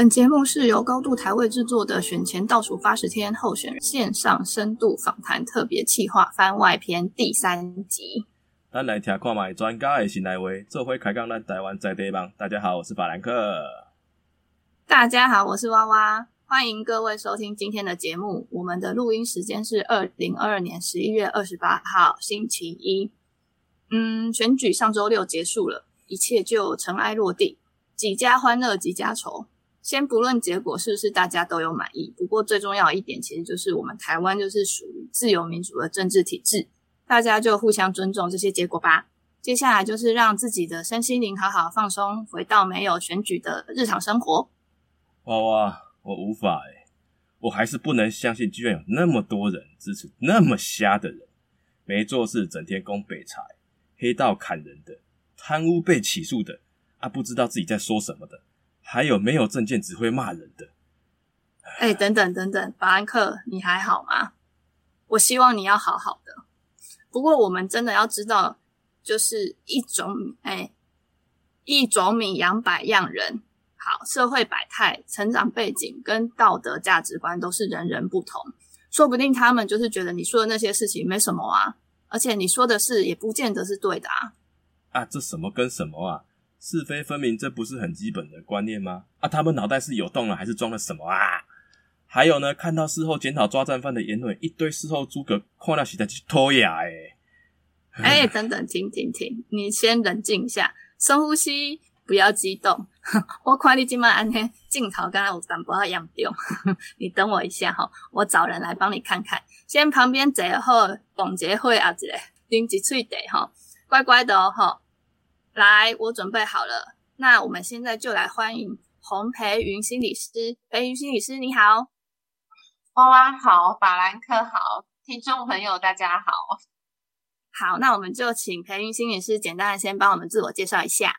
本节目是由高度台位制作的选前倒数八十天候选人线上深度访谈特别企划番外篇第三集。咱来听看卖专家的新来话，这回开讲咱台湾在地帮。大家好，我是法兰克。大家好，我是娃娃，欢迎各位收听今天的节目。我们的录音时间是二零二二年十一月二十八号星期一。嗯，选举上周六结束了，一切就尘埃落定，几家欢乐几家愁。先不论结果是不是大家都有满意，不过最重要一点，其实就是我们台湾就是属于自由民主的政治体制，大家就互相尊重这些结果吧。接下来就是让自己的身心灵好好放松，回到没有选举的日常生活。哇哇，我无法哎，我还是不能相信，居然有那么多人支持那么瞎的人，没做事整天攻北财，黑道砍人的，贪污被起诉的，啊，不知道自己在说什么的。还有没有证件只会骂人的？哎，等等等等，法兰克，你还好吗？我希望你要好好的。不过我们真的要知道，就是一种哎，一种米养百样人。好，社会百态、成长背景跟道德价值观都是人人不同。说不定他们就是觉得你说的那些事情没什么啊，而且你说的事也不见得是对的啊。啊，这什么跟什么啊？是非分明，这不是很基本的观念吗？啊，他们脑袋是有洞了，还是装了什么啊？还有呢，看到事后检讨抓战犯的言论，一堆事后诸葛看到实在去脱牙哎！哎，等等，停停停，你先冷静一下，深呼吸，不要激动。我看你今晚安天镜头刚刚有淡薄样丢，你等我一下哈，我找人来帮你看看。先旁边坐好，董洁慧啊，这个拎一喙地哈，乖乖的哦哈。来，我准备好了。那我们现在就来欢迎洪培云心理师。培云心理师，你好，娃娃好，法兰克好，听众朋友大家好。好，那我们就请培云心理师简单的先帮我们自我介绍一下。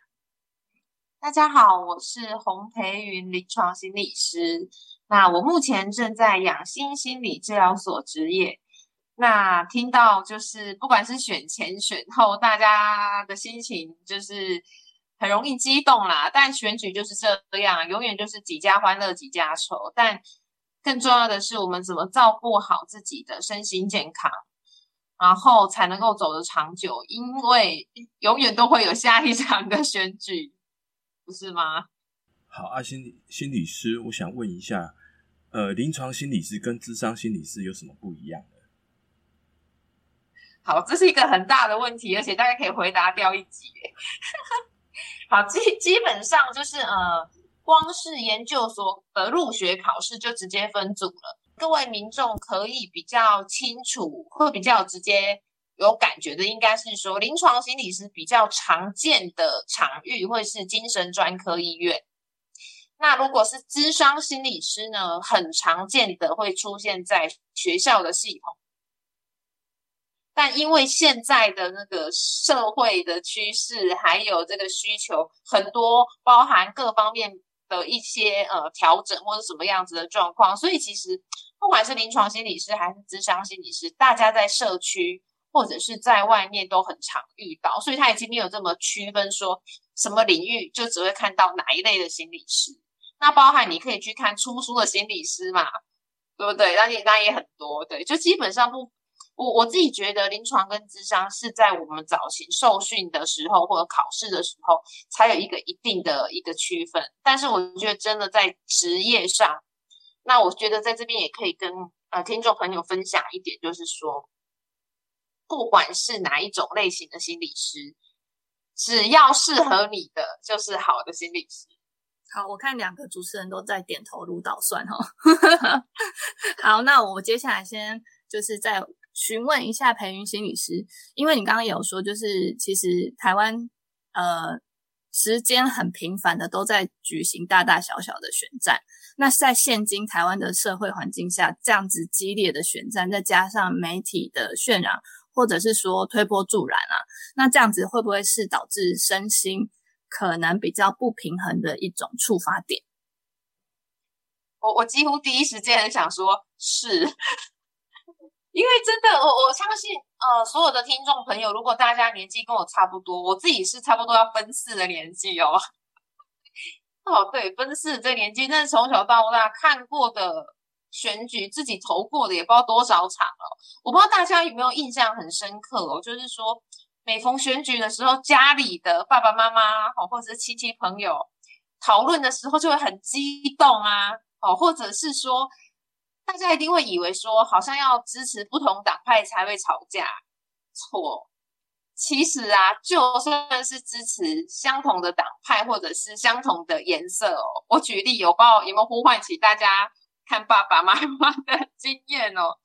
大家好，我是洪培云临床心理师。那我目前正在养心心理治疗所执业。那听到就是不管是选前选后，大家的心情就是很容易激动啦。但选举就是这样，永远就是几家欢乐几家愁。但更重要的是，我们怎么照顾好自己的身心健康，然后才能够走得长久。因为永远都会有下一场的选举，不是吗？好，啊，心理心理师，我想问一下，呃，临床心理师跟智商心理师有什么不一样？好，这是一个很大的问题，而且大家可以回答掉一集。好，基基本上就是呃，光是研究所的入学考试就直接分组了。各位民众可以比较清楚，会比较直接有感觉的，应该是说临床心理师比较常见的场域会是精神专科医院。那如果是咨商心理师呢，很常见的会出现在学校的系统。但因为现在的那个社会的趋势，还有这个需求很多，包含各方面的一些呃调整或者什么样子的状况，所以其实不管是临床心理师还是咨商心理师，大家在社区或者是在外面都很常遇到，所以他已经没有这么区分说什么领域就只会看到哪一类的心理师。那包含你可以去看出书的心理师嘛，对不对？那也那也很多，对，就基本上不。我我自己觉得，临床跟智商是在我们早期受训的时候或者考试的时候，才有一个一定的一个区分。但是我觉得，真的在职业上，那我觉得在这边也可以跟呃听众朋友分享一点，就是说，不管是哪一种类型的心理师，只要适合你的，就是好的心理师。好，我看两个主持人都在点头如捣蒜哈。好，那我接下来先就是在。询问一下培云心理师，因为你刚刚有说，就是其实台湾呃时间很频繁的都在举行大大小小的选战，那在现今台湾的社会环境下，这样子激烈的选战，再加上媒体的渲染，或者是说推波助澜啊，那这样子会不会是导致身心可能比较不平衡的一种触发点？我我几乎第一时间很想说，是。因为真的，我我相信，呃，所有的听众朋友，如果大家年纪跟我差不多，我自己是差不多要奔四的年纪哦。哦，对，分四这年纪，但是从小到大看过的选举，自己投过的也不知道多少场了。我不知道大家有没有印象很深刻哦，就是说每逢选举的时候，家里的爸爸妈妈哦，或者是亲戚朋友讨论的时候，就会很激动啊，哦，或者是说大家一定会以为说，好像要支持不同党派才会吵架，错。其实啊，就算是支持相同的党派或者是相同的颜色哦，我举例有报有没有呼唤起大家看爸爸妈妈的经验哦？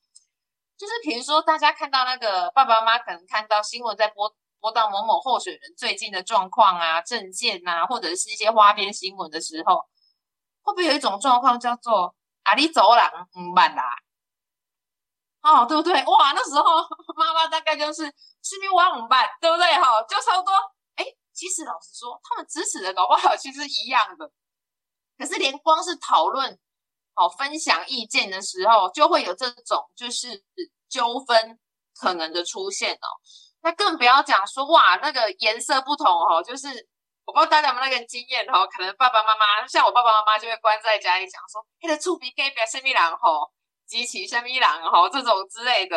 就是比如说，大家看到那个爸爸妈妈可能看到新闻在播播到某某候选人最近的状况啊、证件啊，或者是一些花边新闻的时候，会不会有一种状况叫做“啊，你走廊唔慢啦”？哦，对不对？哇，那时候妈妈大概就是是不我怎么办？对不对？哈，就差不多。哎，其实老实说，他们支持的搞不好其实一样的，可是连光是讨论、哦分享意见的时候，就会有这种就是纠纷可能的出现哦。那更不要讲说哇，那个颜色不同哦，就是我不知道大家有没有那个经验哦，可能爸爸妈妈像我爸爸妈妈就会关在家里讲说，那个触鼻给表什么人吼。激起像米朗哈这种之类的，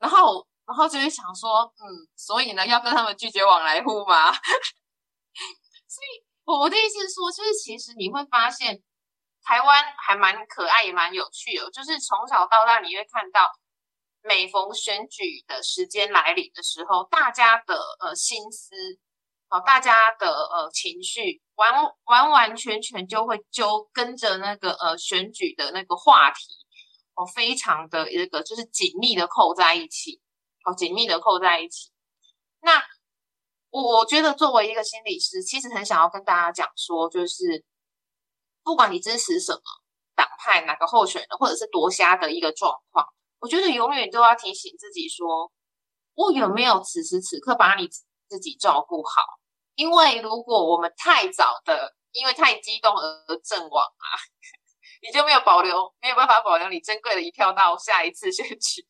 然后然后就会想说，嗯，所以呢，要跟他们拒绝往来户吗？所以我的意思是说，就是其实你会发现，台湾还蛮可爱，也蛮有趣的。就是从小到大，你会看到，每逢选举的时间来临的时候，大家的呃心思，哦，大家的呃情绪，完完完全全就会就跟着那个呃选举的那个话题。哦，非常的一个就是紧密的扣在一起，哦，紧密的扣在一起。那我我觉得作为一个心理师，其实很想要跟大家讲说，就是不管你支持什么党派、哪个候选人，或者是夺瞎的一个状况，我觉得永远都要提醒自己说，我有没有此时此刻把你自己照顾好？因为如果我们太早的，因为太激动而阵亡啊。你就没有保留，没有办法保留你珍贵的一票到下一次选举，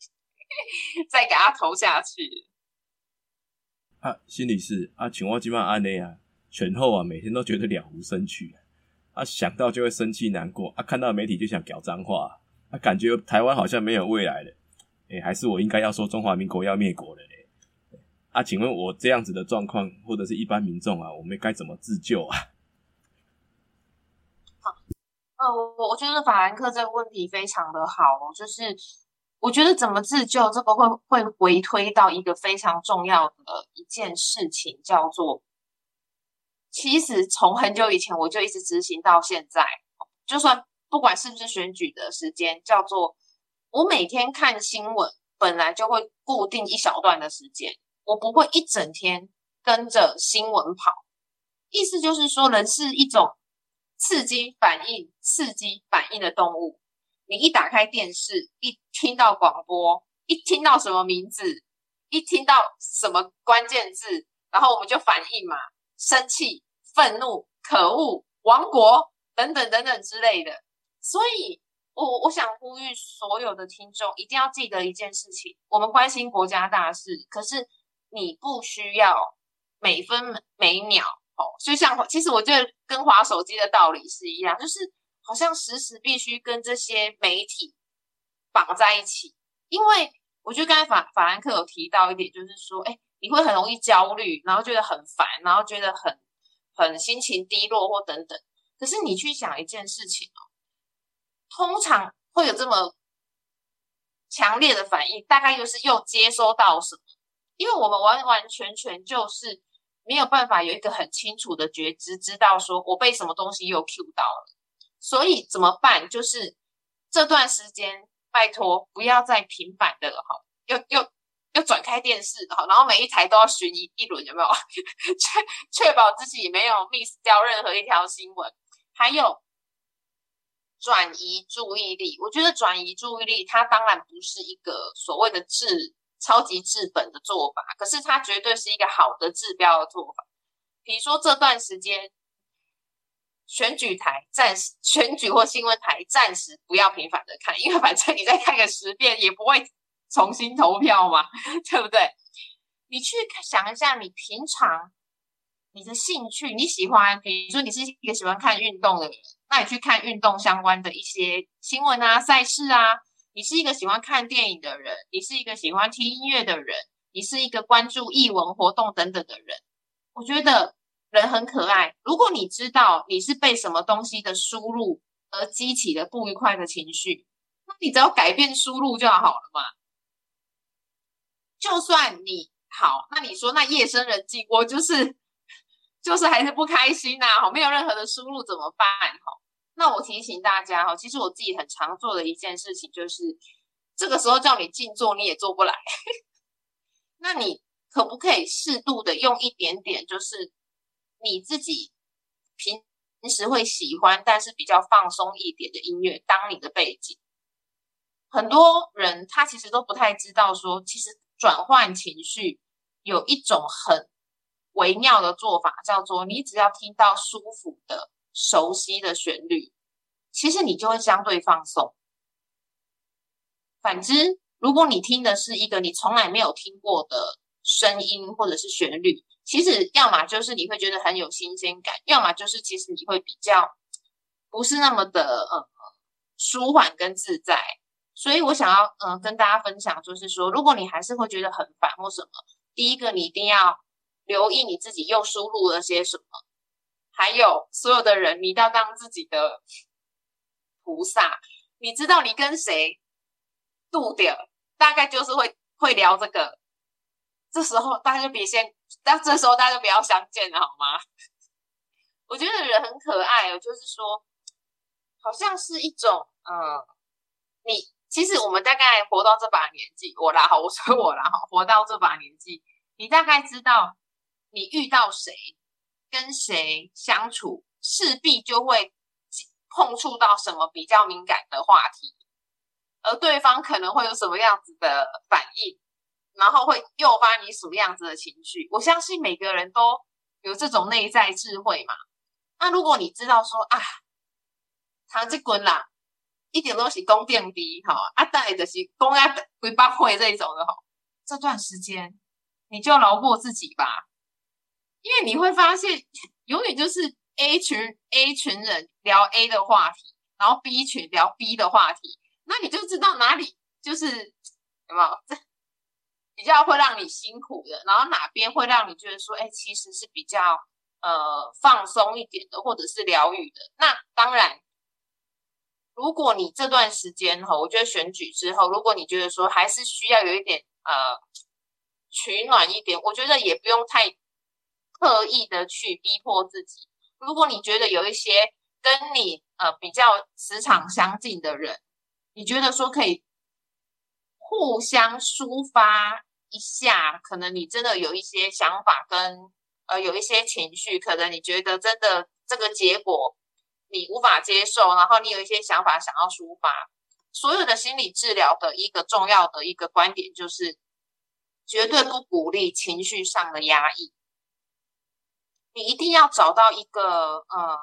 再给他投下去。啊，心理师啊，请我今晚安内啊，选后啊，每天都觉得了无生趣啊，想到就会生气难过啊，看到媒体就想屌脏话啊，感觉台湾好像没有未来了，哎，还是我应该要说中华民国要灭国了？啊，请问我这样子的状况，或者是一般民众啊，我们该怎么自救啊？好呃，我我觉得法兰克这个问题非常的好，就是我觉得怎么自救，这个会会回推到一个非常重要的一件事情，叫做，其实从很久以前我就一直执行到现在，就算不管是不是选举的时间，叫做我每天看新闻，本来就会固定一小段的时间，我不会一整天跟着新闻跑，意思就是说，人是一种。刺激反应、刺激反应的动物，你一打开电视，一听到广播，一听到什么名字，一听到什么关键字，然后我们就反应嘛，生气、愤怒、可恶、亡国等等等等之类的。所以，我我想呼吁所有的听众一定要记得一件事情：我们关心国家大事，可是你不需要每分每秒。哦，就像其实我觉得跟滑手机的道理是一样，就是好像时时必须跟这些媒体绑在一起，因为我觉得刚才法法兰克有提到一点，就是说，哎，你会很容易焦虑，然后觉得很烦，然后觉得很很心情低落或等等。可是你去想一件事情哦，通常会有这么强烈的反应，大概就是又接收到什么？因为我们完完全全就是。没有办法有一个很清楚的觉知，知道说我被什么东西又 Q 到了，所以怎么办？就是这段时间，拜托不要再频繁的了哈，又又又转开电视哈，然后每一台都要巡一一轮，有没有？确确保自己没有 miss 掉任何一条新闻，还有转移注意力。我觉得转移注意力，它当然不是一个所谓的治。超级治本的做法，可是它绝对是一个好的治标的做法。比如说这段时间，选举台暂时选举或新闻台暂时不要频繁的看，因为反正你再看个十遍也不会重新投票嘛，对不对？你去想一下，你平常你的兴趣，你喜欢，比如说你是一个喜欢看运动的人，那你去看运动相关的一些新闻啊、赛事啊。你是一个喜欢看电影的人，你是一个喜欢听音乐的人，你是一个关注艺文活动等等的人。我觉得人很可爱。如果你知道你是被什么东西的输入而激起的不愉快的情绪，那你只要改变输入就好了嘛。就算你好，那你说那夜深人静，我就是 就是还是不开心呐，好，没有任何的输入怎么办？哈，那我提醒大家哈，其实我自己很常做的一件事情就是，这个时候叫你静坐你也做不来，那你。可不可以适度的用一点点，就是你自己平平时会喜欢，但是比较放松一点的音乐当你的背景？很多人他其实都不太知道，说其实转换情绪有一种很微妙的做法，叫做你只要听到舒服的、熟悉的旋律，其实你就会相对放松。反之，如果你听的是一个你从来没有听过的，声音或者是旋律，其实要么就是你会觉得很有新鲜感，要么就是其实你会比较不是那么的呃舒缓跟自在。所以我想要嗯跟大家分享，就是说，如果你还是会觉得很烦或什么，第一个你一定要留意你自己又输入了些什么，还有所有的人，你一定要当自己的菩萨。你知道你跟谁度的，大概就是会会聊这个。这时候大家就别先，但这时候大家就不要相见了，好吗？我觉得人很可爱哦，就是说，好像是一种，嗯，你其实我们大概活到这把年纪，我啦，好，我说我啦，哈，活到这把年纪，你大概知道，你遇到谁，跟谁相处，势必就会碰触到什么比较敏感的话题，而对方可能会有什么样子的反应。然后会诱发你什么样子的情绪？我相信每个人都有这种内在智慧嘛。那如果你知道说啊，唐吉滚啦，一点都是供电低哈，啊，但就是供啊会八会这种的哈，这段时间你就饶过自己吧，因为你会发现，永远就是 A 群 A 群人聊 A 的话题，然后 B 群聊 B 的话题，那你就知道哪里就是有没有这。比较会让你辛苦的，然后哪边会让你觉得说，哎，其实是比较呃放松一点的，或者是疗愈的。那当然，如果你这段时间哈，我觉得选举之后，如果你觉得说还是需要有一点呃取暖一点，我觉得也不用太刻意的去逼迫自己。如果你觉得有一些跟你呃比较磁场相近的人，你觉得说可以。互相抒发一下，可能你真的有一些想法跟呃有一些情绪，可能你觉得真的这个结果你无法接受，然后你有一些想法想要抒发。所有的心理治疗的一个重要的一个观点就是，绝对不鼓励情绪上的压抑。你一定要找到一个呃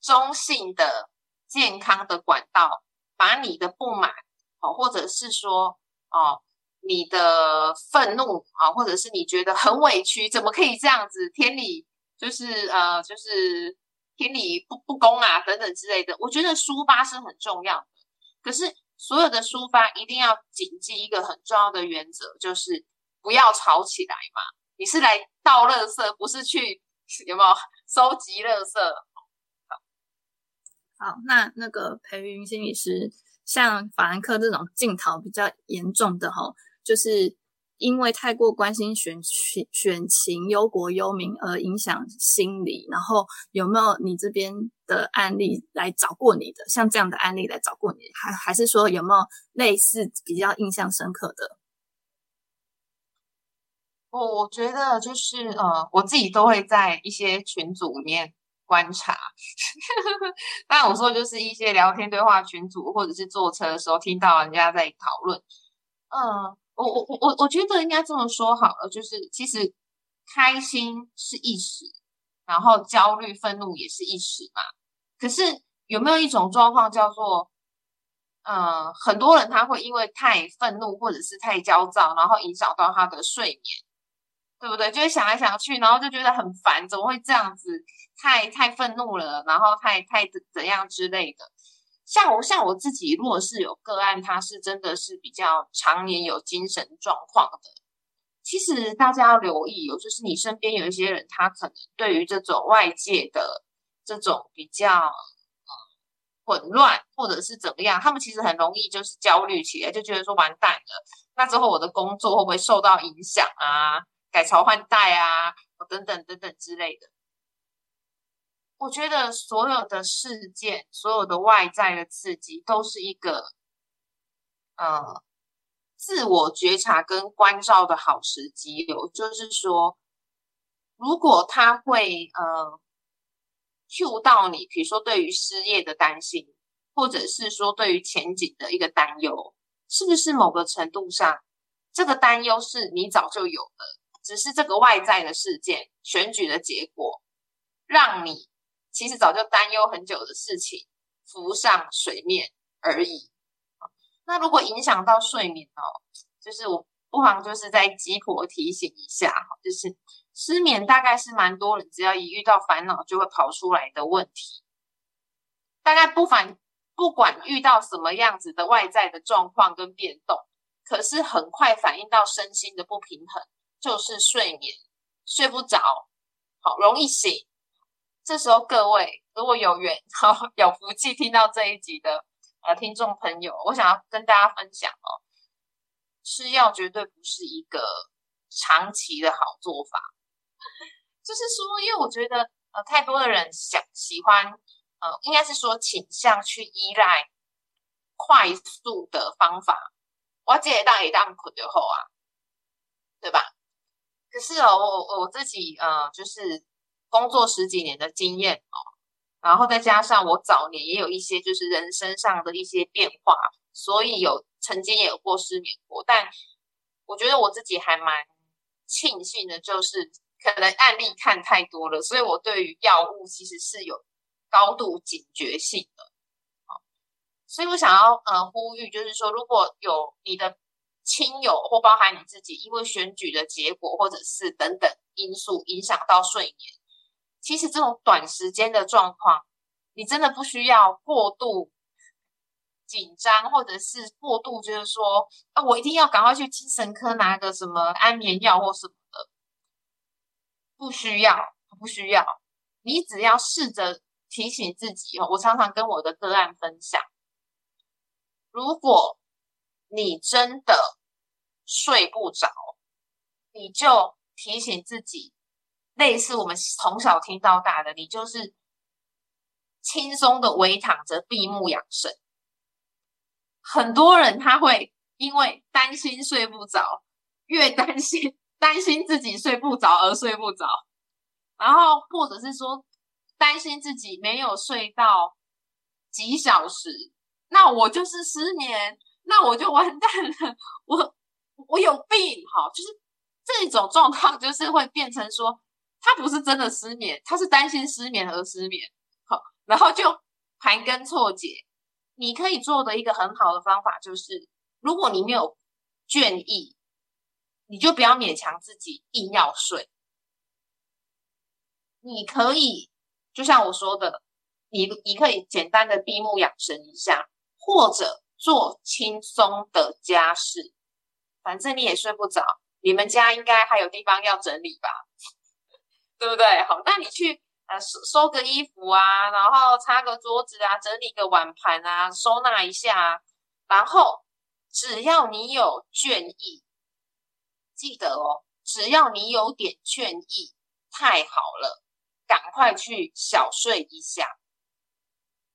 中性的、健康的管道，把你的不满。哦，或者是说，哦，你的愤怒啊，或者是你觉得很委屈，怎么可以这样子？天理就是呃，就是天理不不公啊，等等之类的。我觉得抒发是很重要的，可是所有的抒发一定要谨记一个很重要的原则，就是不要吵起来嘛。你是来倒垃圾，不是去有没有收集垃圾？好，那那个裴云心理师。像法兰克这种镜头比较严重的哈，就是因为太过关心选选选情忧国忧民而影响心理。然后有没有你这边的案例来找过你的？像这样的案例来找过你，还还是说有没有类似比较印象深刻的？我我觉得就是呃，我自己都会在一些群组里面。观察，当然我说就是一些聊天对话群组，或者是坐车的时候听到人家在讨论。嗯，我我我我我觉得应该这么说好了，就是其实开心是一时，然后焦虑、愤怒也是一时嘛。可是有没有一种状况叫做，嗯，很多人他会因为太愤怒或者是太焦躁，然后影响到他的睡眠。对不对？就会想来想去，然后就觉得很烦，怎么会这样子？太太愤怒了，然后太太怎样之类的。像我像我自己，如果是有个案，他是真的是比较常年有精神状况的，其实大家要留意有，就是你身边有一些人，他可能对于这种外界的这种比较呃混乱或者是怎么样，他们其实很容易就是焦虑起来，就觉得说完蛋了，那之后我的工作会不会受到影响啊？改朝换代啊，等等等等之类的。我觉得所有的事件，所有的外在的刺激，都是一个呃自我觉察跟关照的好时机。有就是说，如果他会呃 Q 到你，比如说对于失业的担心，或者是说对于前景的一个担忧，是不是某个程度上，这个担忧是你早就有的？只是这个外在的事件，选举的结果，让你其实早就担忧很久的事情浮上水面而已。那如果影响到睡眠哦，就是我不妨就是在鸡婆提醒一下哈，就是失眠大概是蛮多人只要一遇到烦恼就会跑出来的问题。大概不凡不管遇到什么样子的外在的状况跟变动，可是很快反映到身心的不平衡。就是睡眠睡不着，好容易醒。这时候各位如果有缘，好有福气听到这一集的呃听众朋友，我想要跟大家分享哦，吃药绝对不是一个长期的好做法。就是说，因为我觉得呃太多的人想喜欢呃，应该是说倾向去依赖快速的方法。我这一档一档困就好啊，对吧？可是哦，我我自己呃，就是工作十几年的经验哦，然后再加上我早年也有一些就是人生上的一些变化，所以有曾经也有过失眠过。但我觉得我自己还蛮庆幸的，就是可能案例看太多了，所以我对于药物其实是有高度警觉性的。所以我想要呃呼吁，就是说如果有你的。亲友或包含你自己，因为选举的结果或者是等等因素影响到睡眠，其实这种短时间的状况，你真的不需要过度紧张，或者是过度就是说啊，我一定要赶快去精神科拿个什么安眠药或什么的，不需要，不需要，你只要试着提醒自己哦。我常常跟我的个案分享，如果。你真的睡不着，你就提醒自己，类似我们从小听到大的，你就是轻松的围躺着闭目养神。很多人他会因为担心睡不着，越担心担心自己睡不着而睡不着，然后或者是说担心自己没有睡到几小时，那我就是失眠。那我就完蛋了，我我有病哈，就是这种状况，就是会变成说，他不是真的失眠，他是担心失眠而失眠，好，然后就盘根错节。你可以做的一个很好的方法就是，如果你没有倦意，你就不要勉强自己硬要睡。你可以就像我说的，你你可以简单的闭目养神一下，或者。做轻松的家事，反正你也睡不着，你们家应该还有地方要整理吧，对不对？好，那你去呃收收个衣服啊，然后擦个桌子啊，整理个碗盘啊，收纳一下，然后只要你有倦意，记得哦，只要你有点倦意，太好了，赶快去小睡一下，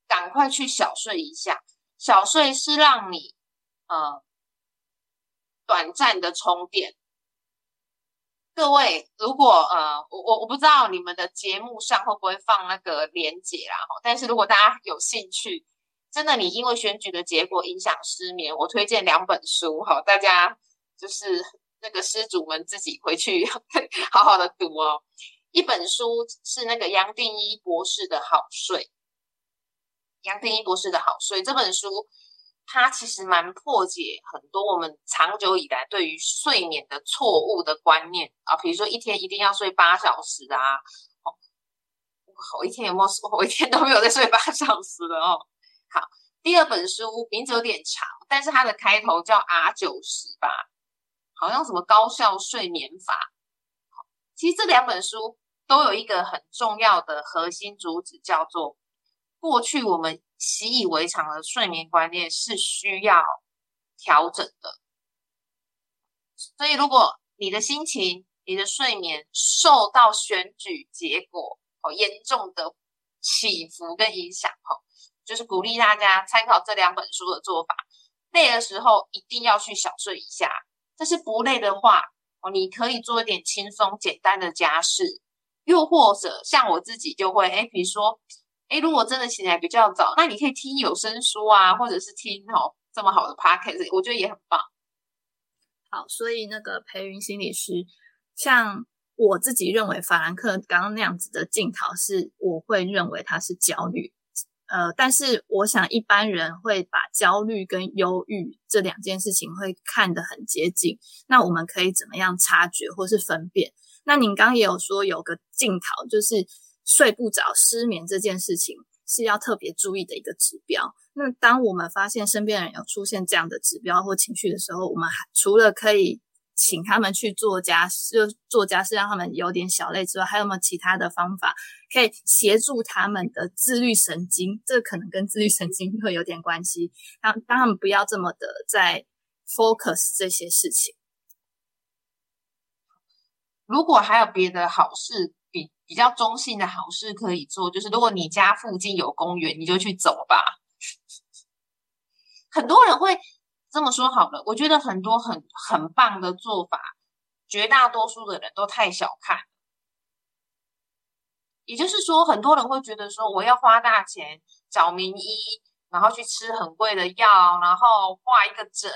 赶快去小睡一下。小睡是让你呃短暂的充电。各位，如果呃我我我不知道你们的节目上会不会放那个连结啦，但是如果大家有兴趣，真的你因为选举的结果影响失眠，我推荐两本书哈，大家就是那个失主们自己回去 好好的读哦。一本书是那个杨定一博士的好睡。杨定一博士的好睡这本书，它其实蛮破解很多我们长久以来对于睡眠的错误的观念啊，比如说一天一定要睡八小时啊，哦，我一天有没有？我一天都没有在睡八小时了哦。好，第二本书名字有点长，但是它的开头叫 R 九十吧，好像什么高效睡眠法。好，其实这两本书都有一个很重要的核心主旨，叫做过去我们习以为常的睡眠观念是需要调整的。所以，如果你的心情、你的睡眠受到选举结果好严重的起伏跟影响，哈。就是鼓励大家参考这两本书的做法。累的时候一定要去小睡一下，但是不累的话，哦，你可以做一点轻松简单的家事，又或者像我自己就会，哎，比如说，哎，如果真的起来比较早，那你可以听有声书啊，或者是听哦这么好的 podcast，我觉得也很棒。好，所以那个培云心理师，像我自己认为法兰克刚刚那样子的镜头，是我会认为他是焦虑。呃，但是我想一般人会把焦虑跟忧郁这两件事情会看得很接近。那我们可以怎么样察觉或是分辨？那您刚刚也有说有个镜头，就是睡不着、失眠这件事情是要特别注意的一个指标。那当我们发现身边人有出现这样的指标或情绪的时候，我们还除了可以。请他们去做家事，就做家事，让他们有点小累之外，还有没有其他的方法可以协助他们的自律神经？这可能跟自律神经会有点关系，让让他们不要这么的在 focus 这些事情。如果还有别的好事，比较中性的好事可以做，就是如果你家附近有公园，你就去走吧。很多人会。这么说好了，我觉得很多很很棒的做法，绝大多数的人都太小看。也就是说，很多人会觉得说，我要花大钱找名医，然后去吃很贵的药，然后挂一个诊，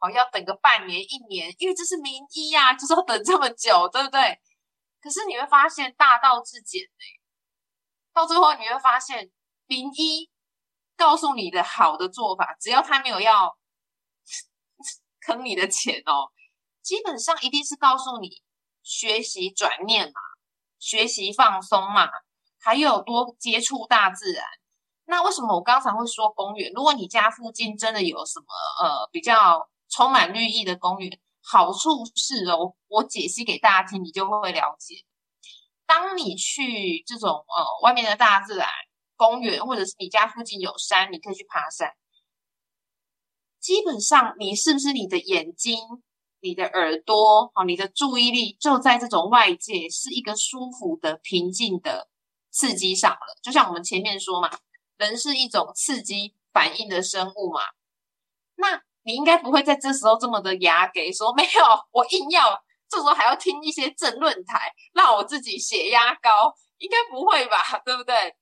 哦，要等个半年一年，因为这是名医呀，就是要等这么久，对不对？可是你会发现大道至简哎，到最后你会发现，名医告诉你的好的做法，只要他没有要。坑你的钱哦，基本上一定是告诉你学习转念嘛，学习放松嘛，还有多接触大自然。那为什么我刚才会说公园？如果你家附近真的有什么呃比较充满绿意的公园，好处是哦，我解析给大家听，你就会了解。当你去这种呃外面的大自然公园，或者是你家附近有山，你可以去爬山。基本上，你是不是你的眼睛、你的耳朵、哦，你的注意力就在这种外界是一个舒服的、平静的刺激上了？就像我们前面说嘛，人是一种刺激反应的生物嘛。那你应该不会在这时候这么的牙给说没有，我硬要这时候还要听一些正论台，让我自己血压高，应该不会吧？对不对？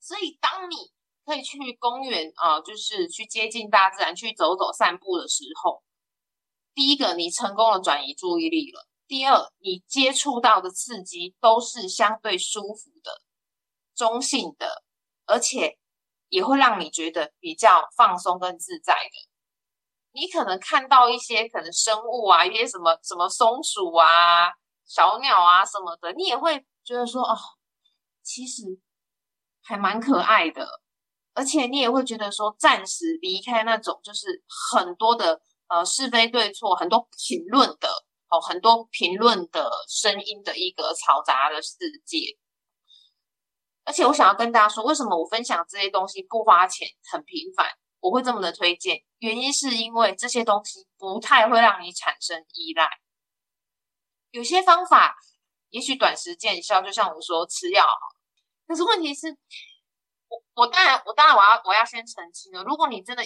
所以当你。可以去公园啊，就是去接近大自然，去走走散步的时候，第一个你成功的转移注意力了；第二，你接触到的刺激都是相对舒服的、中性的，而且也会让你觉得比较放松跟自在的。你可能看到一些可能生物啊，一些什么什么松鼠啊、小鸟啊什么的，你也会觉得说哦，其实还蛮可爱的。而且你也会觉得说，暂时离开那种就是很多的呃是非对错，很多评论的哦，很多评论的声音的一个嘈杂的世界。而且我想要跟大家说，为什么我分享这些东西不花钱，很平凡，我会这么的推荐，原因是因为这些东西不太会让你产生依赖。有些方法也许短时见效，就像我说吃药，可是问题是。我我当然我当然我要我要先澄清了，如果你真的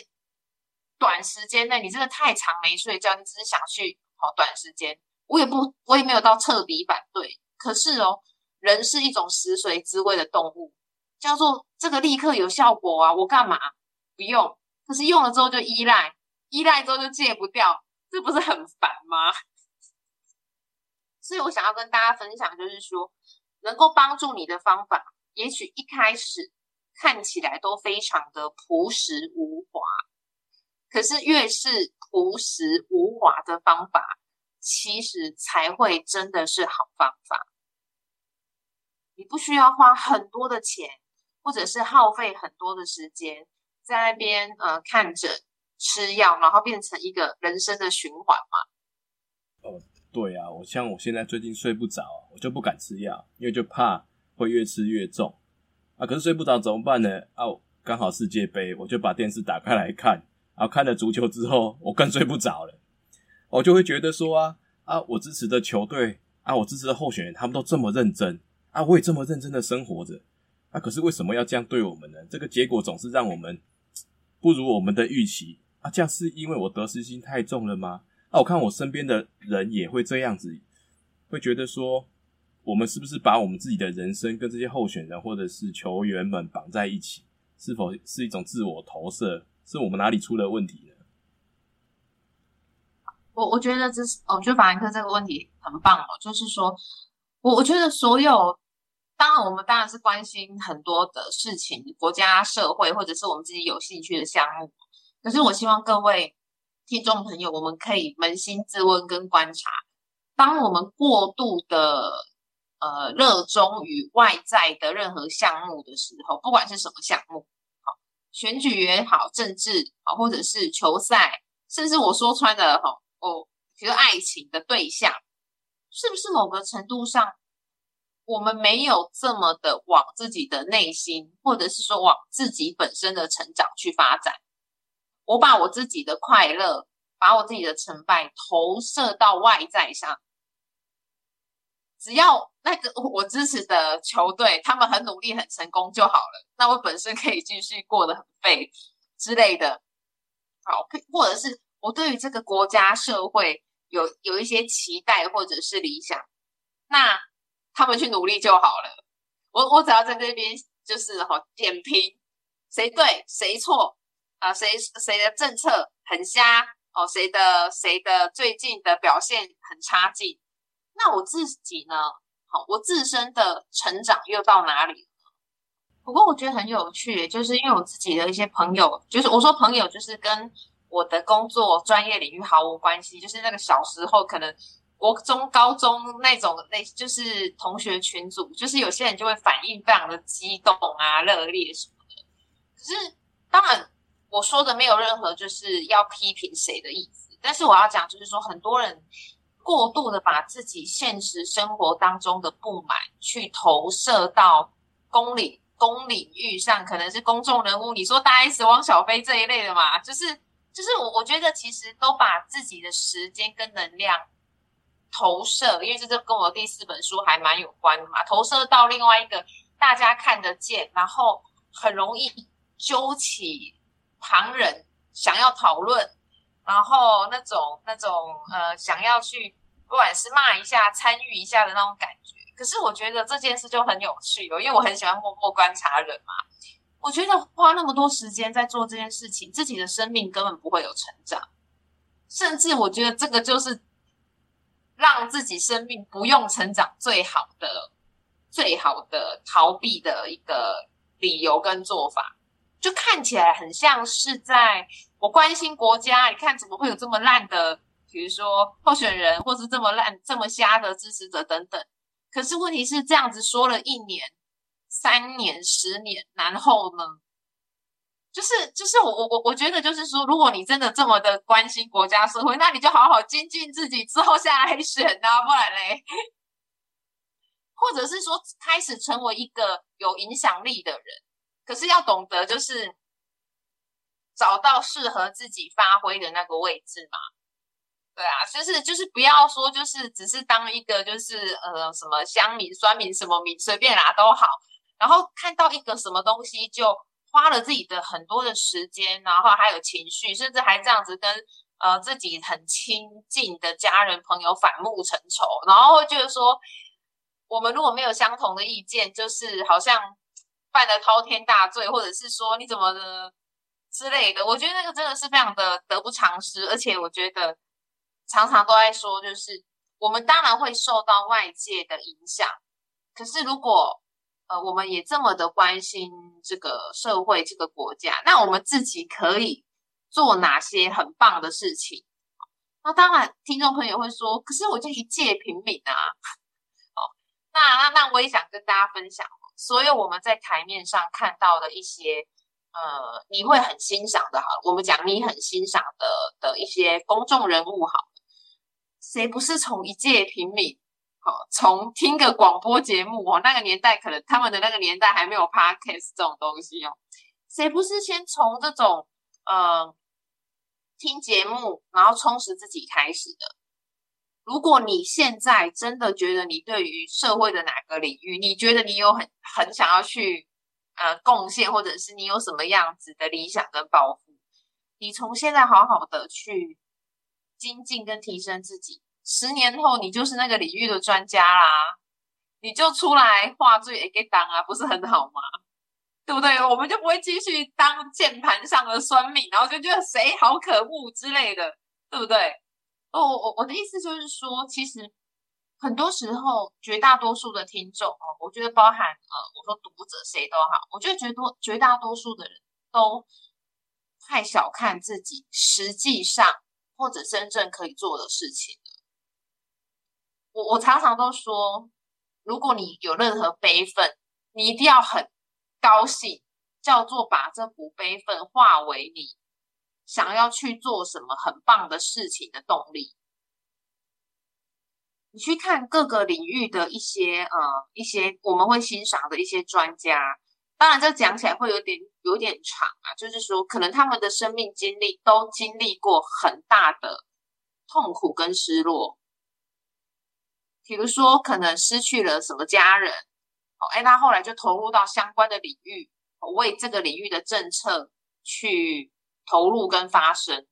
短时间内你真的太长没睡觉，你只是想去好短时间，我也不我也没有到彻底反对。可是哦，人是一种食髓知味的动物，叫做这个立刻有效果啊，我干嘛不用？可是用了之后就依赖，依赖之后就戒不掉，这不是很烦吗？所以我想要跟大家分享，就是说能够帮助你的方法，也许一开始。看起来都非常的朴实无华，可是越是朴实无华的方法，其实才会真的是好方法。你不需要花很多的钱，或者是耗费很多的时间在那边呃看诊、吃药，然后变成一个人生的循环嘛？哦，对啊，我像我现在最近睡不着，我就不敢吃药，因为就怕会越吃越重啊。可是睡不着怎么办呢？啊，刚好世界杯，我就把电视打开来看，然后看了足球之后，我更睡不着了。我就会觉得说啊啊，我支持的球队啊，我支持的候选人，他们都这么认真。啊，我也这么认真的生活着，啊，可是为什么要这样对我们呢？这个结果总是让我们不如我们的预期啊，这样是因为我得失心太重了吗？啊，我看我身边的人也会这样子，会觉得说，我们是不是把我们自己的人生跟这些候选人或者是球员们绑在一起？是否是一种自我投射？是我们哪里出了问题呢？我我觉得这是，我觉得法兰克这个问题很棒哦，就是说我我觉得所有。当然，我们当然是关心很多的事情，国家、社会，或者是我们自己有兴趣的项目。可是，我希望各位听众朋友，我们可以扪心自问跟观察：当我们过度的呃热衷于外在的任何项目的时候，不管是什么项目，好选举也好，政治好，或者是球赛，甚至我说穿了哈，哦，比如爱情的对象，是不是某个程度上？我们没有这么的往自己的内心，或者是说往自己本身的成长去发展。我把我自己的快乐，把我自己的成败投射到外在上，只要那个我支持的球队他们很努力、很成功就好了。那我本身可以继续过得很废之类的。好，或者是我对于这个国家社会有有一些期待或者是理想，那。他们去努力就好了，我我只要在这边就是哈点评谁对谁错啊，谁谁的政策很瞎哦，谁的谁的最近的表现很差劲，那我自己呢？好，我自身的成长又到哪里？不过我觉得很有趣，就是因为我自己的一些朋友，就是我说朋友，就是跟我的工作专业领域毫无关系，就是那个小时候可能。国中、高中那种那，就是同学群组，就是有些人就会反应非常的激动啊、热烈什么的。可是，当然我说的没有任何就是要批评谁的意思，但是我要讲就是说，很多人过度的把自己现实生活当中的不满去投射到公领公领域上，可能是公众人物，你说大 S、汪小菲这一类的嘛，就是就是我我觉得其实都把自己的时间跟能量。投射，因为这这跟我第四本书还蛮有关的嘛。投射到另外一个大家看得见，然后很容易揪起旁人想要讨论，然后那种那种呃想要去不管是骂一下、参与一下的那种感觉。可是我觉得这件事就很有趣哦，因为我很喜欢默默观察人嘛。我觉得花那么多时间在做这件事情，自己的生命根本不会有成长，甚至我觉得这个就是。让自己生命不用成长，最好的、最好的逃避的一个理由跟做法，就看起来很像是在我关心国家。你看，怎么会有这么烂的，比如说候选人，或是这么烂、这么瞎的支持者等等？可是问题是，这样子说了一年、三年、十年，然后呢？就是就是我我我我觉得就是说，如果你真的这么的关心国家社会，那你就好好精进自己，之后下来选啊，不然嘞，或者是说开始成为一个有影响力的人，可是要懂得就是找到适合自己发挥的那个位置嘛。对啊，就是就是不要说就是只是当一个就是呃什么乡民、酸民什么民随便拿都好，然后看到一个什么东西就。花了自己的很多的时间，然后还有情绪，甚至还这样子跟呃自己很亲近的家人朋友反目成仇，然后就是说，我们如果没有相同的意见，就是好像犯了滔天大罪，或者是说你怎么的之类的，我觉得那个真的是非常的得不偿失，而且我觉得常常都在说，就是我们当然会受到外界的影响，可是如果。我们也这么的关心这个社会、这个国家，那我们自己可以做哪些很棒的事情。那当然，听众朋友会说，可是我就一介平民啊。哦，那那那我也想跟大家分享，所有我们在台面上看到的一些，呃，你会很欣赏的，好，我们讲你很欣赏的的一些公众人物，好，谁不是从一介平民？好，从听个广播节目哦，那个年代可能他们的那个年代还没有 podcast 这种东西哦。谁不是先从这种呃听节目，然后充实自己开始的？如果你现在真的觉得你对于社会的哪个领域，你觉得你有很很想要去呃贡献，或者是你有什么样子的理想跟抱负，你从现在好好的去精进跟提升自己。十年后，你就是那个领域的专家啦，你就出来话最也给当啊，不是很好吗？对不对？我们就不会继续当键盘上的酸命，然后就觉得谁好可恶之类的，对不对？哦，我我的意思就是说，其实很多时候，绝大多数的听众哦，我觉得包含呃，我说读者谁都好，我觉得绝多绝大多数的人都太小看自己实际上或者真正可以做的事情。我我常常都说，如果你有任何悲愤，你一定要很高兴，叫做把这股悲愤化为你想要去做什么很棒的事情的动力。你去看各个领域的一些呃一些我们会欣赏的一些专家，当然这讲起来会有点有点长啊，就是说可能他们的生命经历都经历过很大的痛苦跟失落。比如说，可能失去了什么家人，哦，哎，他后来就投入到相关的领域，为这个领域的政策去投入跟发声。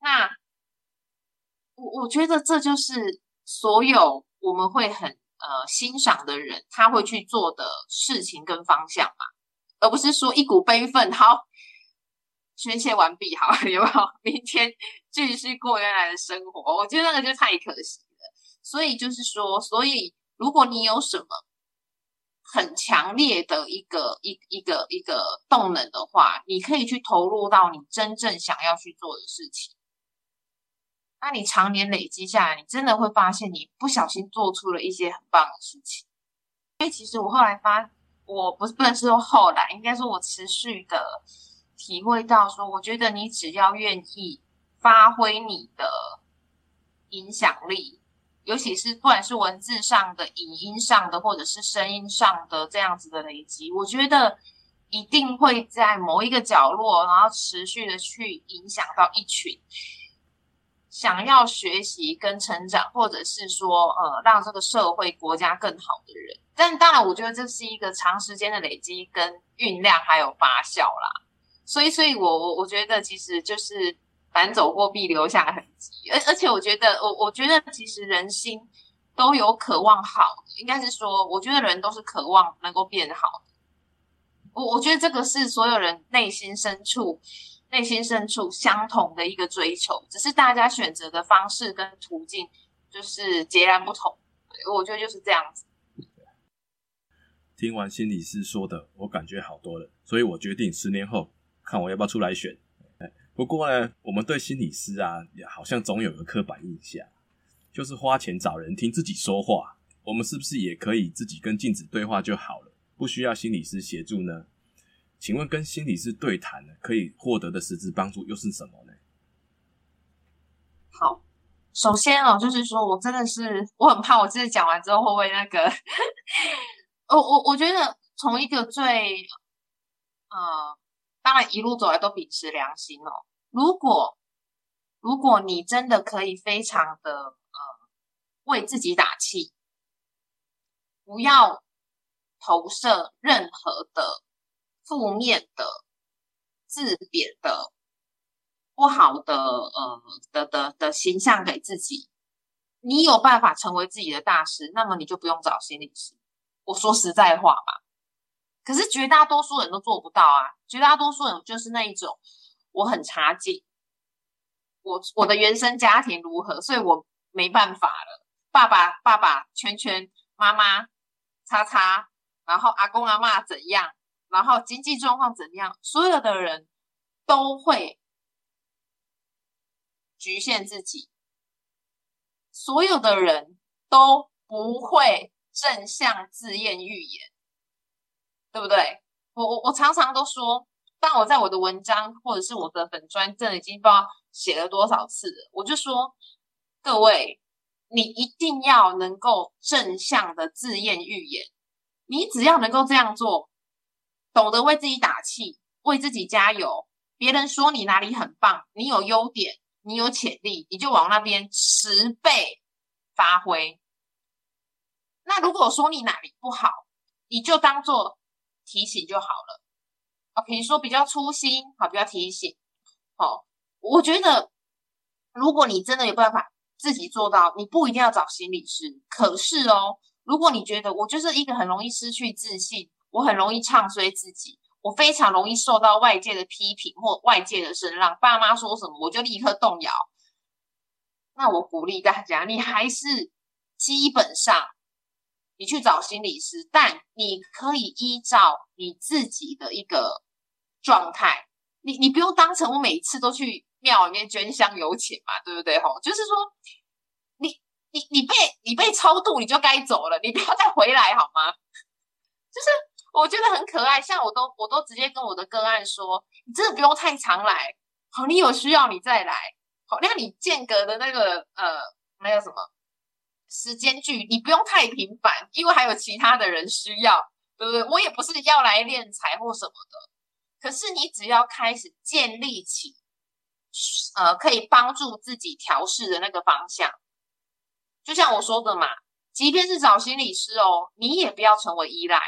那我我觉得这就是所有我们会很呃欣赏的人，他会去做的事情跟方向嘛，而不是说一股悲愤，好宣泄完毕，好 有没有？明天继续过原来的生活，我觉得那个就太可惜。所以就是说，所以如果你有什么很强烈的一个一一个一个动能的话，你可以去投入到你真正想要去做的事情。那你常年累积下来，你真的会发现，你不小心做出了一些很棒的事情。因为其实我后来发，我不是不能说后来，应该说我持续的体会到，说我觉得你只要愿意发挥你的影响力。尤其是不管是文字上的、影音上的，或者是声音上的这样子的累积，我觉得一定会在某一个角落，然后持续的去影响到一群想要学习跟成长，或者是说呃让这个社会国家更好的人。但当然，我觉得这是一个长时间的累积跟酝酿，还有发酵啦。所以，所以我我我觉得其实就是。反走过必留下痕迹，而而且我觉得，我我觉得其实人心都有渴望好，应该是说，我觉得人都是渴望能够变好的。我我觉得这个是所有人内心深处、内心深处相同的一个追求，只是大家选择的方式跟途径就是截然不同。我觉得就是这样子。听完心理师说的，我感觉好多了，所以我决定十年后看我要不要出来选。不过呢，我们对心理师啊，也好像总有个刻板印象，就是花钱找人听自己说话。我们是不是也可以自己跟镜子对话就好了，不需要心理师协助呢？请问跟心理师对谈呢，可以获得的实质帮助又是什么呢？好，首先哦，就是说我真的是我很怕我自己讲完之后会不会那个，我我我觉得从一个最呃。当然，一路走来都秉持良心哦。如果如果你真的可以非常的呃为自己打气，不要投射任何的负面的自贬的不好的呃的的的形象给自己，你有办法成为自己的大师，那么你就不用找心理师。我说实在话嘛。可是绝大多数人都做不到啊！绝大多数人就是那一种，我很差劲，我我的原生家庭如何，所以我没办法了。爸爸爸爸圈圈，妈妈叉叉，然后阿公阿妈怎样，然后经济状况怎样，所有的人都会局限自己。所有的人都不会正向自验预言，对不对？我我我常常都说，但我在我的文章或者是我的粉砖，真的已经不知道写了多少次了，我就说，各位，你一定要能够正向的自验预言。你只要能够这样做，懂得为自己打气，为自己加油。别人说你哪里很棒，你有优点，你有潜力，你就往那边十倍发挥。那如果说你哪里不好，你就当做提醒就好了。啊，比如说比较粗心，好，比较提醒。好，我觉得如果你真的有办法自己做到，你不一定要找心理师。可是哦。如果你觉得我就是一个很容易失去自信，我很容易唱衰自己，我非常容易受到外界的批评或外界的声浪，爸妈说什么我就立刻动摇。那我鼓励大家，你还是基本上你去找心理师，但你可以依照你自己的一个状态，你你不用当成我每次都去庙里面捐香油钱嘛，对不对？吼，就是说。你你被你被超度，你就该走了，你不要再回来好吗？就是我觉得很可爱，像我都我都直接跟我的个案说，你真的不用太常来，好，你有需要你再来，好，那你间隔的那个呃那个什么时间距，你不用太频繁，因为还有其他的人需要，对不对？我也不是要来练财或什么的，可是你只要开始建立起呃可以帮助自己调试的那个方向。就像我说的嘛，即便是找心理师哦，你也不要成为依赖。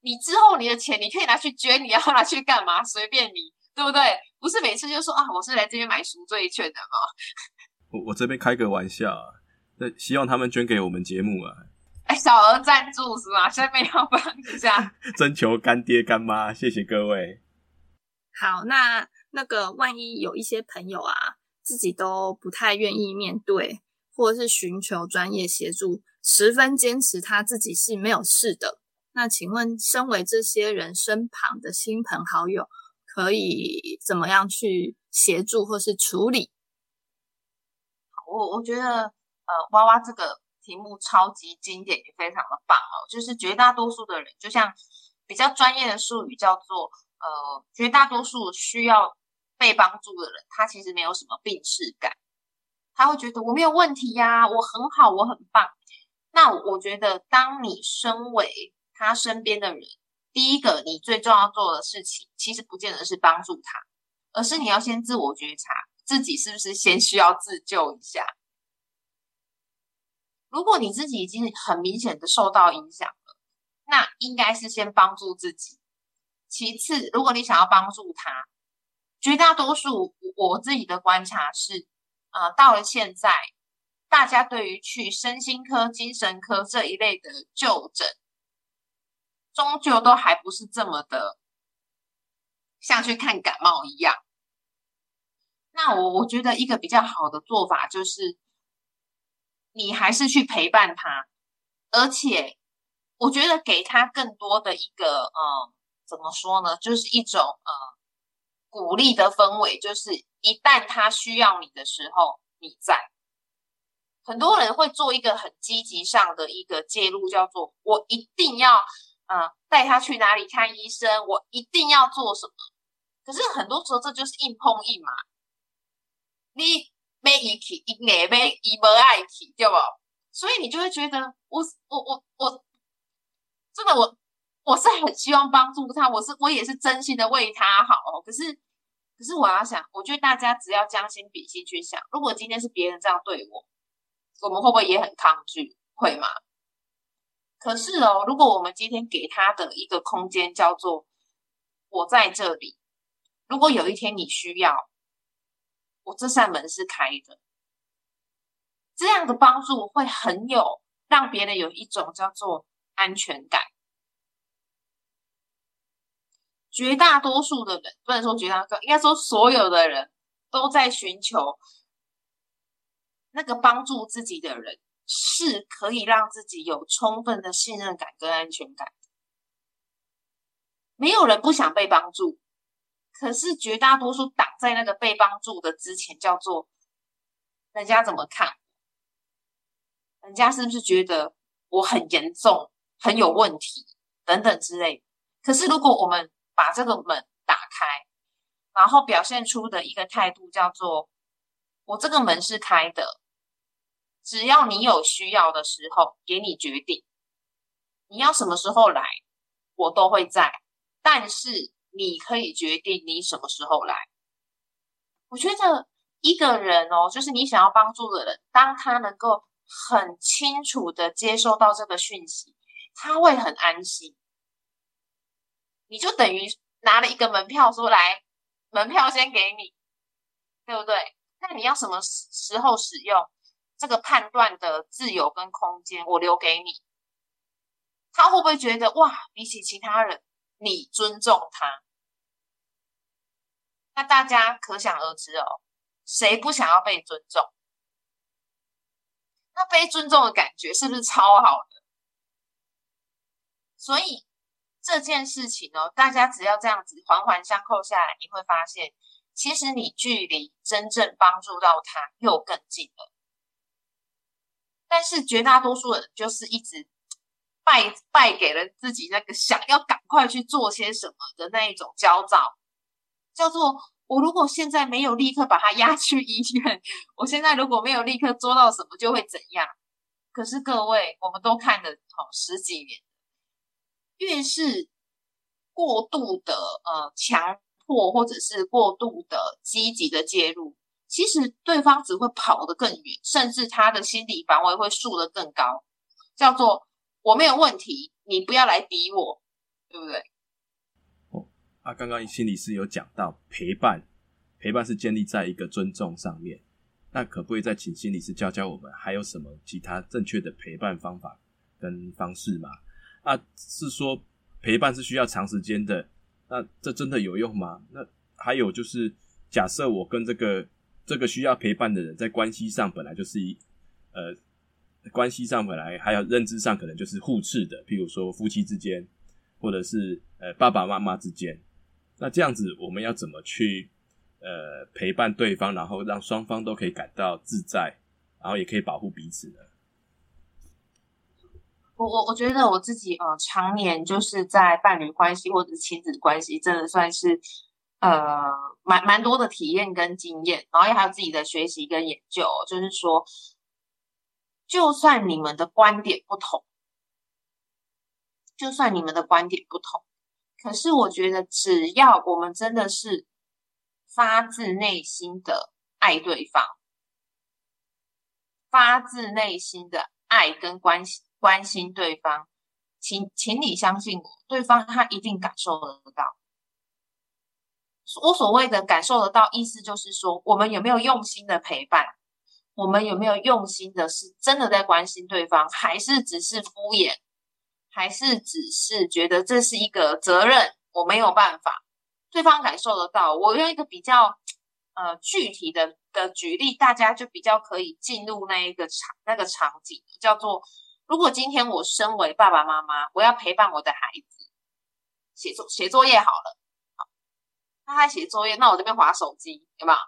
你之后你的钱你可以拿去捐，你要拿去干嘛？随便你，对不对？不是每次就说啊，我是来这边买赎罪券的吗？我我这边开个玩笑，那希望他们捐给我们节目啊。哎，小额赞助是吗？下面要帮一下，征求干爹干妈，谢谢各位。好，那那个万一有一些朋友啊，自己都不太愿意面对。或者是寻求专业协助，十分坚持他自己是没有事的。那请问，身为这些人身旁的亲朋好友，可以怎么样去协助或是处理？我我觉得，呃，娃娃这个题目超级经典，也非常的棒哦。就是绝大多数的人，就像比较专业的术语叫做，呃，绝大多数需要被帮助的人，他其实没有什么病耻感。他会觉得我没有问题呀，我很好，我很棒。那我觉得，当你身为他身边的人，第一个你最重要做的事情，其实不见得是帮助他，而是你要先自我觉察，自己是不是先需要自救一下。如果你自己已经很明显的受到影响了，那应该是先帮助自己。其次，如果你想要帮助他，绝大多数我自己的观察是。啊，到了现在，大家对于去身心科、精神科这一类的就诊，终究都还不是这么的像去看感冒一样。那我我觉得一个比较好的做法就是，你还是去陪伴他，而且我觉得给他更多的一个，嗯，怎么说呢，就是一种呃。鼓励的氛围就是，一旦他需要你的时候，你在。很多人会做一个很积极上的一个介入，叫做我一定要，嗯，带他去哪里看医生，我一定要做什么。可是很多时候这就是硬碰硬嘛。你没一起，一眼没一没爱起，对不？所以你就会觉得，我我我我，真的我。我是很希望帮助他，我是我也是真心的为他好。可是，可是我要想，我觉得大家只要将心比心去想，如果今天是别人这样对我，我们会不会也很抗拒？会吗？可是哦，如果我们今天给他的一个空间叫做我在这里，如果有一天你需要，我这扇门是开的，这样的帮助会很有让别人有一种叫做安全感。绝大多数的人不能说绝大多数，应该说所有的人都在寻求那个帮助自己的人，是可以让自己有充分的信任感跟安全感。没有人不想被帮助，可是绝大多数挡在那个被帮助的之前，叫做人家怎么看？人家是不是觉得我很严重、很有问题等等之类？可是如果我们把这个门打开，然后表现出的一个态度叫做：我这个门是开的，只要你有需要的时候，给你决定你要什么时候来，我都会在。但是你可以决定你什么时候来。我觉得一个人哦，就是你想要帮助的人，当他能够很清楚的接收到这个讯息，他会很安心。你就等于拿了一个门票，说来。门票先给你，对不对？那你要什么时时候使用这个判断的自由跟空间，我留给你。他会不会觉得哇，比起其他人，你尊重他？那大家可想而知哦，谁不想要被尊重？那被尊重的感觉是不是超好的？所以。这件事情呢，大家只要这样子环环相扣下来，你会发现，其实你距离真正帮助到他又更近了。但是绝大多数人就是一直败败给了自己那个想要赶快去做些什么的那一种焦躁，叫做我如果现在没有立刻把他押去医院，我现在如果没有立刻做到什么，就会怎样？可是各位，我们都看了好十几年。越是过度的呃强迫，或者是过度的积极的介入，其实对方只会跑得更远，甚至他的心理防卫会竖得更高，叫做我没有问题，你不要来逼我，对不对？哦，啊，刚刚心理师有讲到陪伴，陪伴是建立在一个尊重上面，那可不可以再请心理师教教我们，还有什么其他正确的陪伴方法跟方式吗？啊，是说陪伴是需要长时间的，那这真的有用吗？那还有就是，假设我跟这个这个需要陪伴的人在关系上本来就是一呃关系上本来还有认知上可能就是互斥的，譬如说夫妻之间，或者是呃爸爸妈妈之间，那这样子我们要怎么去呃陪伴对方，然后让双方都可以感到自在，然后也可以保护彼此呢？我我我觉得我自己呃，常年就是在伴侣关系或者亲子关系，真的算是呃蛮蛮多的体验跟经验，然后也还有自己的学习跟研究。就是说，就算你们的观点不同，就算你们的观点不同，可是我觉得只要我们真的是发自内心的爱对方，发自内心的爱跟关心。关心对方，请请你相信我，对方他一定感受得到。我所谓的感受得到，意思就是说，我们有没有用心的陪伴，我们有没有用心的，是真的在关心对方，还是只是敷衍，还是只是觉得这是一个责任，我没有办法。对方感受得到，我用一个比较呃具体的的举例，大家就比较可以进入那一个场那个场景，叫做。如果今天我身为爸爸妈妈，我要陪伴我的孩子写作写作业好了，好，他在写作业，那我这边划手机有没有？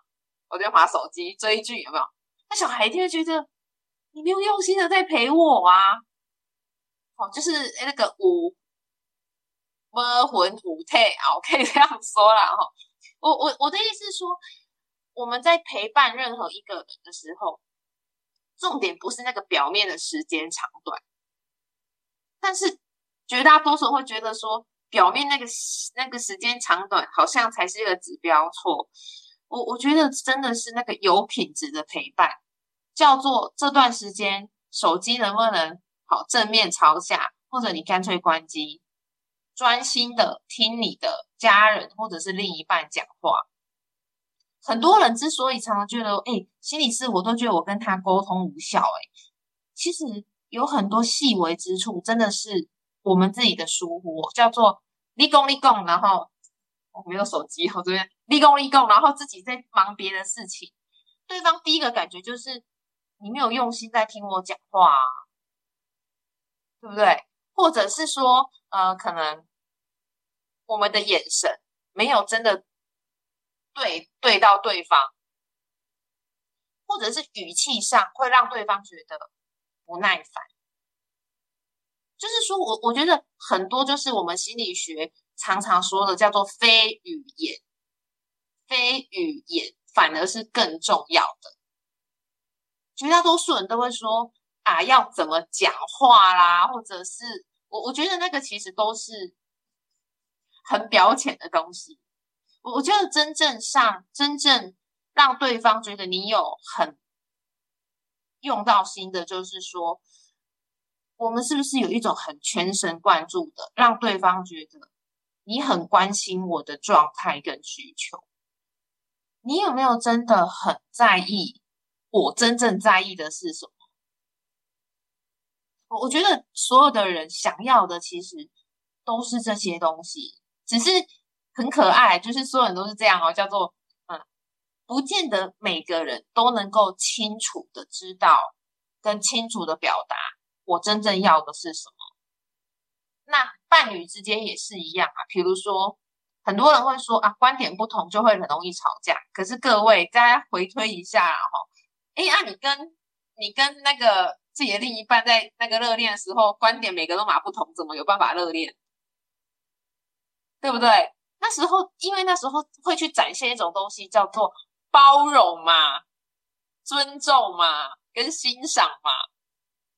我这边划手机追剧有没有？那小孩一定会觉得你没有用心的在陪我啊，哦，就是那个五魔魂五退啊，我可以这样说了哈。我我我的意思是说，我们在陪伴任何一个人的时候。重点不是那个表面的时间长短，但是绝大多数会觉得说，表面那个那个时间长短好像才是一个指标。错，我我觉得真的是那个有品质的陪伴，叫做这段时间手机能不能好正面朝下，或者你干脆关机，专心的听你的家人或者是另一半讲话。很多人之所以常常觉得，哎，心理师，我都觉得我跟他沟通无效，哎，其实有很多细微之处，真的是我们自己的疏忽，叫做立功立功，然后我没有手机，我这边立功立功，然后自己在忙别的事情，对方第一个感觉就是你没有用心在听我讲话，对不对？或者是说，呃，可能我们的眼神没有真的。对对到对方，或者是语气上会让对方觉得不耐烦。就是说我我觉得很多就是我们心理学常常说的叫做非语言，非语言反而是更重要的。绝大多数人都会说啊，要怎么讲话啦，或者是我我觉得那个其实都是很表浅的东西。我我觉得真正上真正让对方觉得你有很用到心的，就是说，我们是不是有一种很全神贯注的，让对方觉得你很关心我的状态跟需求？你有没有真的很在意？我真正在意的是什么？我我觉得所有的人想要的其实都是这些东西，只是很可爱，就是所有人都是这样哦，叫做嗯，不见得每个人都能够清楚的知道跟清楚的表达我真正要的是什么。那伴侣之间也是一样啊，比如说很多人会说啊，观点不同就会很容易吵架，可是各位大家回推一下哈。哎啊，你跟你跟那个自己的另一半在那个热恋的时候，观点每个都马不同，怎么有办法热恋？对不对？那时候，因为那时候会去展现一种东西，叫做包容嘛、尊重嘛、跟欣赏嘛。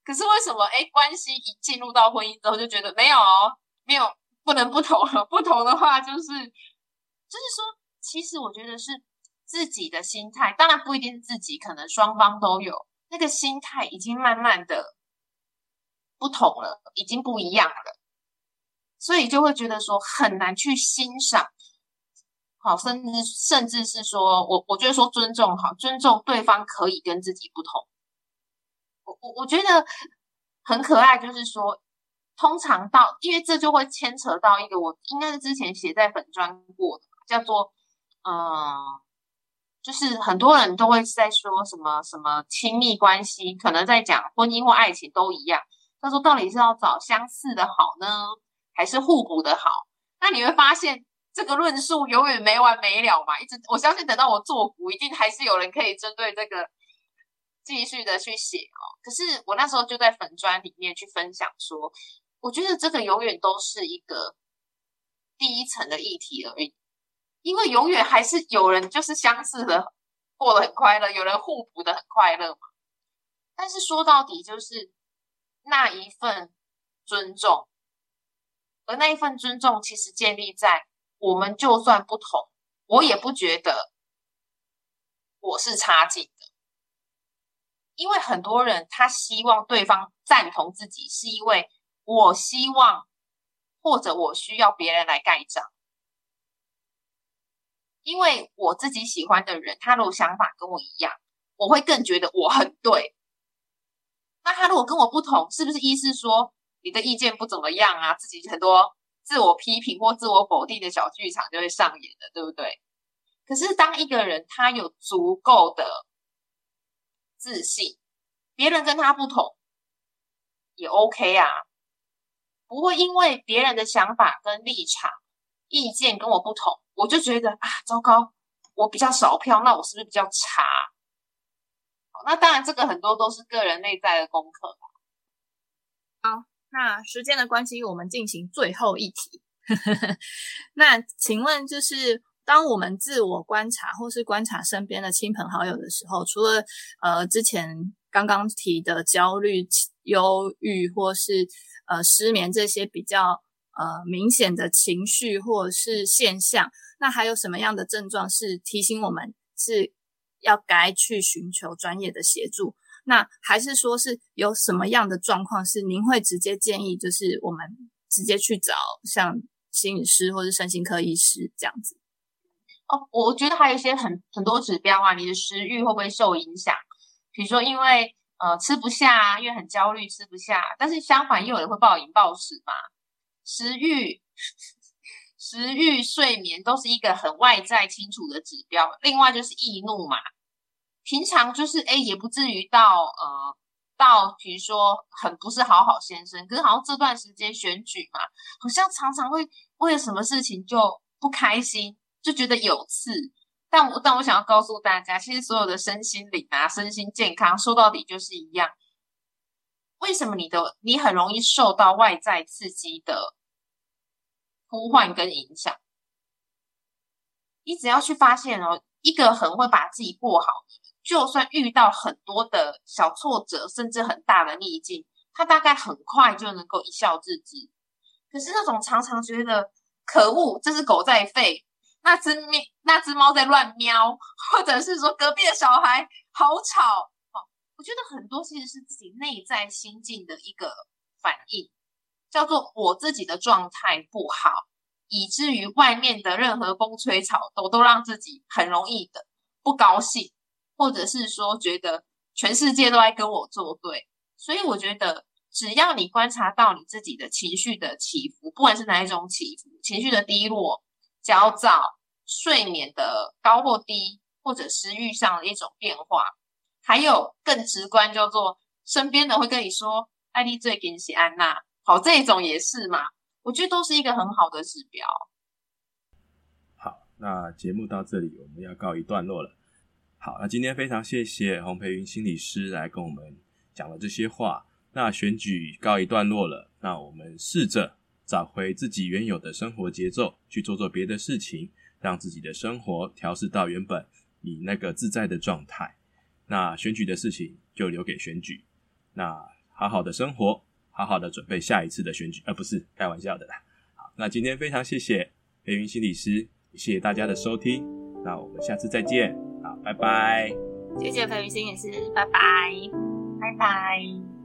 可是为什么？哎，关系一进入到婚姻之后，就觉得没有，没有，不能不同了。不同的话，就是就是说，其实我觉得是。自己的心态当然不一定是自己，可能双方都有那个心态，已经慢慢的不同了，已经不一样了，所以就会觉得说很难去欣赏，好，甚至甚至是说我我觉得说尊重好，尊重对方可以跟自己不同。我我我觉得很可爱，就是说通常到，因为这就会牵扯到一个我应该是之前写在粉砖过的，叫做嗯。就是很多人都会在说什么什么亲密关系，可能在讲婚姻或爱情都一样。他说，到底是要找相似的好呢，还是互补的好？那你会发现这个论述永远没完没了嘛。一直我相信，等到我做股，一定还是有人可以针对这个继续的去写哦。可是我那时候就在粉砖里面去分享说，我觉得这个永远都是一个第一层的议题而已。因为永远还是有人就是相似的过得很快乐，有人互补的很快乐嘛。但是说到底就是那一份尊重，而那一份尊重其实建立在我们就算不同，我也不觉得我是差劲的。因为很多人他希望对方赞同自己，是因为我希望或者我需要别人来盖章。因为我自己喜欢的人，他如果想法跟我一样，我会更觉得我很对。那他如果跟我不同，是不是意思说你的意见不怎么样啊？自己很多自我批评或自我否定的小剧场就会上演了，对不对？可是当一个人他有足够的自信，别人跟他不同也 OK 啊，不会因为别人的想法跟立场、意见跟我不同。我就觉得啊，糟糕，我比较少票，那我是不是比较差？那当然，这个很多都是个人内在的功课好，那时间的关系，我们进行最后一题。那请问，就是当我们自我观察或是观察身边的亲朋好友的时候，除了呃之前刚刚提的焦虑、忧郁或是呃失眠这些比较。呃，明显的情绪或者是现象，那还有什么样的症状是提醒我们是要该去寻求专业的协助？那还是说是有什么样的状况是您会直接建议，就是我们直接去找像心理师或者身心科医师这样子？哦，我觉得还有一些很很多指标啊，你的食欲会不会受影响？比如说因为呃吃不下啊，因为很焦虑吃不下，但是相反又有人会暴饮暴食嘛。食欲、食欲、睡眠都是一个很外在清楚的指标。另外就是易怒嘛，平常就是哎，也不至于到呃，到比如说很不是好好先生，可是好像这段时间选举嘛，好像常常会为了什么事情就不开心，就觉得有刺。但我但我想要告诉大家，其实所有的身心灵啊，身心健康说到底就是一样。为什么你的你很容易受到外在刺激的呼唤跟影响？你只要去发现哦，一个很会把自己过好的，就算遇到很多的小挫折，甚至很大的逆境，他大概很快就能够一笑置之。可是那种常常觉得可恶，这只狗在吠，那只喵，那只猫在乱喵，或者是说隔壁的小孩好吵，我觉得很多其实是自己内在心境的一个反应，叫做我自己的状态不好。以至于外面的任何风吹草动都让自己很容易的不高兴，或者是说觉得全世界都在跟我作对。所以我觉得，只要你观察到你自己的情绪的起伏，不管是哪一种起伏，情绪的低落、焦躁、睡眠的高或低，或者食欲上的一种变化，还有更直观叫做身边的会跟你说“艾丽最近是安娜”，好，这种也是嘛。我觉得都是一个很好的指标。好，那节目到这里我们要告一段落了。好，那今天非常谢谢洪培云心理师来跟我们讲了这些话。那选举告一段落了，那我们试着找回自己原有的生活节奏，去做做别的事情，让自己的生活调试到原本你那个自在的状态。那选举的事情就留给选举，那好好的生活。好好的准备下一次的选举，而不是开玩笑的啦。好，那今天非常谢谢黑云心理师，谢谢大家的收听，那我们下次再见，好，拜拜。谢谢裴云心理师，拜拜，拜拜。